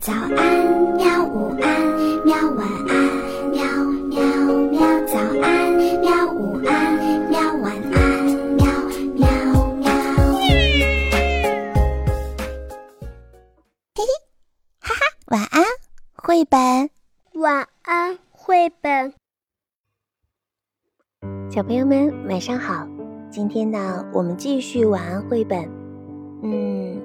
早安，喵！午安，喵！晚安，喵喵喵！早安，喵！午安，喵！晚安，喵喵喵！嘿嘿，哈哈，晚安，绘本。晚安，绘本。小朋友们，晚上好！今天呢，我们继续晚安绘本。嗯。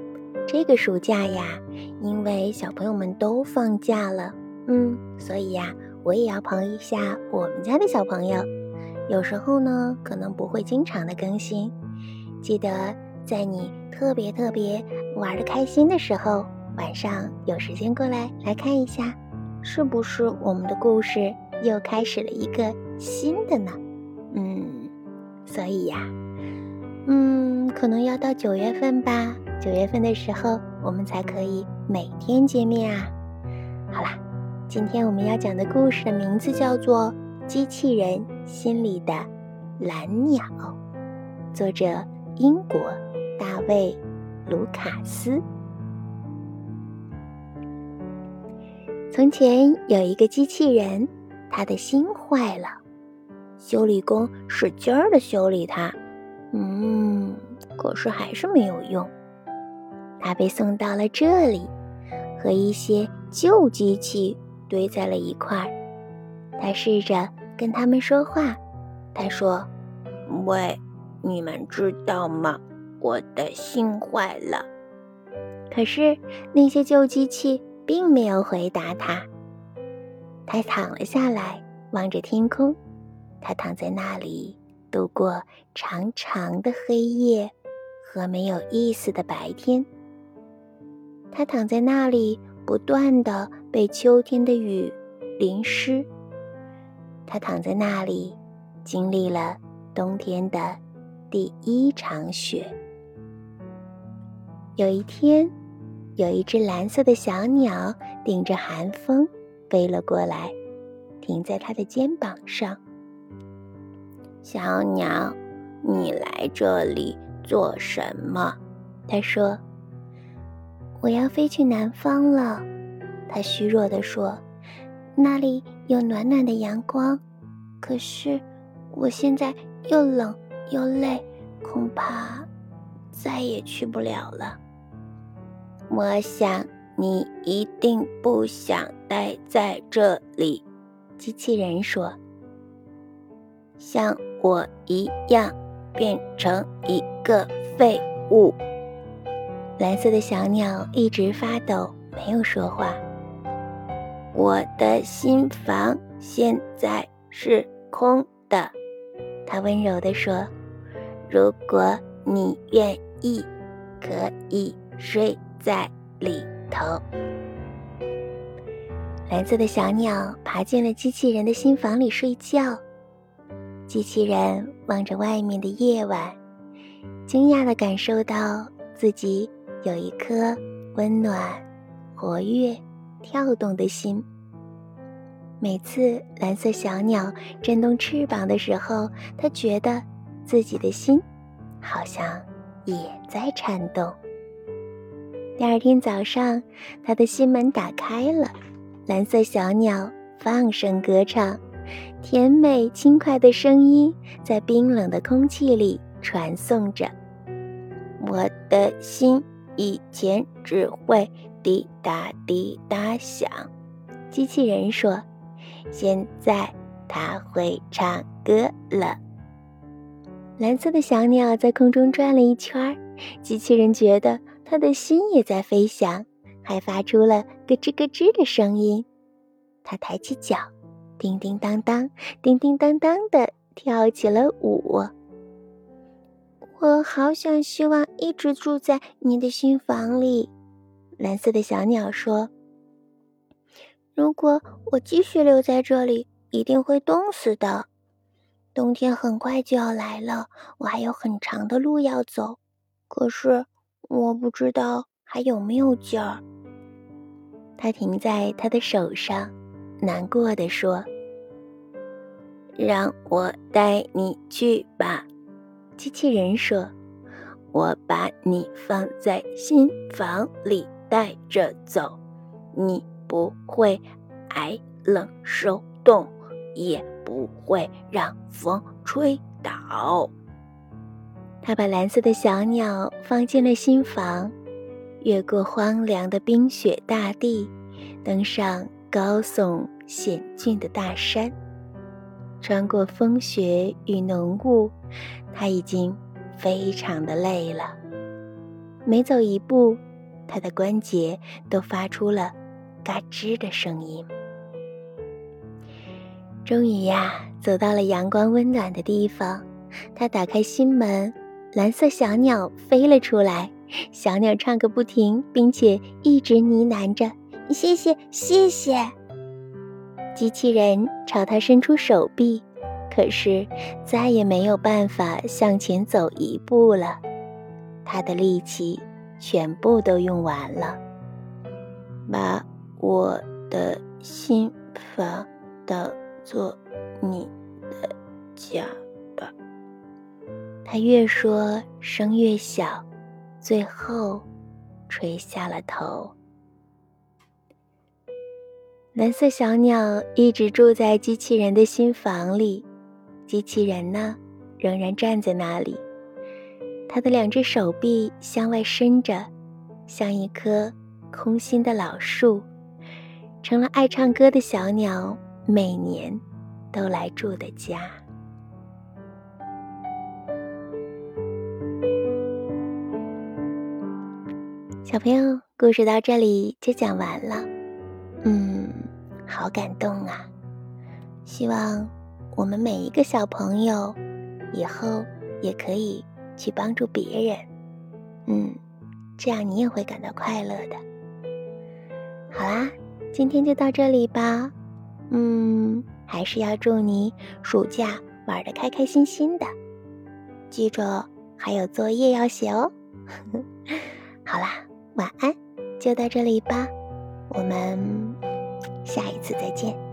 这个暑假呀，因为小朋友们都放假了，嗯，所以呀，我也要陪一下我们家的小朋友。有时候呢，可能不会经常的更新，记得在你特别特别玩的开心的时候，晚上有时间过来来看一下，是不是我们的故事又开始了一个新的呢？嗯，所以呀，嗯，可能要到九月份吧。九月份的时候，我们才可以每天见面啊！好啦，今天我们要讲的故事的名字叫做《机器人心里的蓝鸟》，作者英国大卫·卢卡斯。从前有一个机器人，他的心坏了，修理工使劲儿的修理它，嗯，可是还是没有用。他被送到了这里，和一些旧机器堆在了一块儿。他试着跟他们说话。他说：“喂，你们知道吗？我的心坏了。”可是那些旧机器并没有回答他。他躺了下来，望着天空。他躺在那里度过长长的黑夜和没有意思的白天。他躺在那里，不断的被秋天的雨淋湿。他躺在那里，经历了冬天的第一场雪。有一天，有一只蓝色的小鸟顶着寒风飞了过来，停在他的肩膀上。小鸟，你来这里做什么？他说。我要飞去南方了，他虚弱地说：“那里有暖暖的阳光。可是我现在又冷又累，恐怕再也去不了了。”我想你一定不想待在这里，机器人说：“像我一样变成一个废物。”蓝色的小鸟一直发抖，没有说话。我的心房现在是空的，它温柔地说：“如果你愿意，可以睡在里头。”蓝色的小鸟爬进了机器人的心房里睡觉。机器人望着外面的夜晚，惊讶地感受到自己。有一颗温暖、活跃、跳动的心。每次蓝色小鸟振动翅膀的时候，它觉得自己的心好像也在颤动。第二天早上，它的心门打开了，蓝色小鸟放声歌唱，甜美轻快的声音在冰冷的空气里传送着。我的心。以前只会滴答滴答响，机器人说：“现在它会唱歌了。”蓝色的小鸟在空中转了一圈，机器人觉得它的心也在飞翔，还发出了咯吱咯吱的声音。它抬起脚，叮叮当当，叮叮当当的跳起了舞。我好想希望一直住在你的心房里，蓝色的小鸟说。如果我继续留在这里，一定会冻死的。冬天很快就要来了，我还有很长的路要走，可是我不知道还有没有劲儿。它停在他的手上，难过的说：“让我带你去吧。”机器人说：“我把你放在心房里带着走，你不会挨冷受冻，也不会让风吹倒。他把蓝色的小鸟放进了新房，越过荒凉的冰雪大地，登上高耸险峻的大山，穿过风雪与浓雾，他已经非常的累了。每走一步，他的关节都发出了嘎吱的声音。终于呀，走到了阳光温暖的地方，他打开心门。蓝色小鸟飞了出来，小鸟唱个不停，并且一直呢喃着：“谢谢，谢谢。”机器人朝他伸出手臂，可是再也没有办法向前走一步了，他的力气全部都用完了。把我的心房当做你的家吧。他越说声越小，最后垂下了头。蓝色小鸟一直住在机器人的新房里，机器人呢，仍然站在那里。他的两只手臂向外伸着，像一棵空心的老树，成了爱唱歌的小鸟每年都来住的家。小朋友，故事到这里就讲完了。好感动啊！希望我们每一个小朋友以后也可以去帮助别人。嗯，这样你也会感到快乐的。好啦，今天就到这里吧。嗯，还是要祝你暑假玩的开开心心的。记着，还有作业要写哦。好啦。晚安，就到这里吧，我们下一次再见。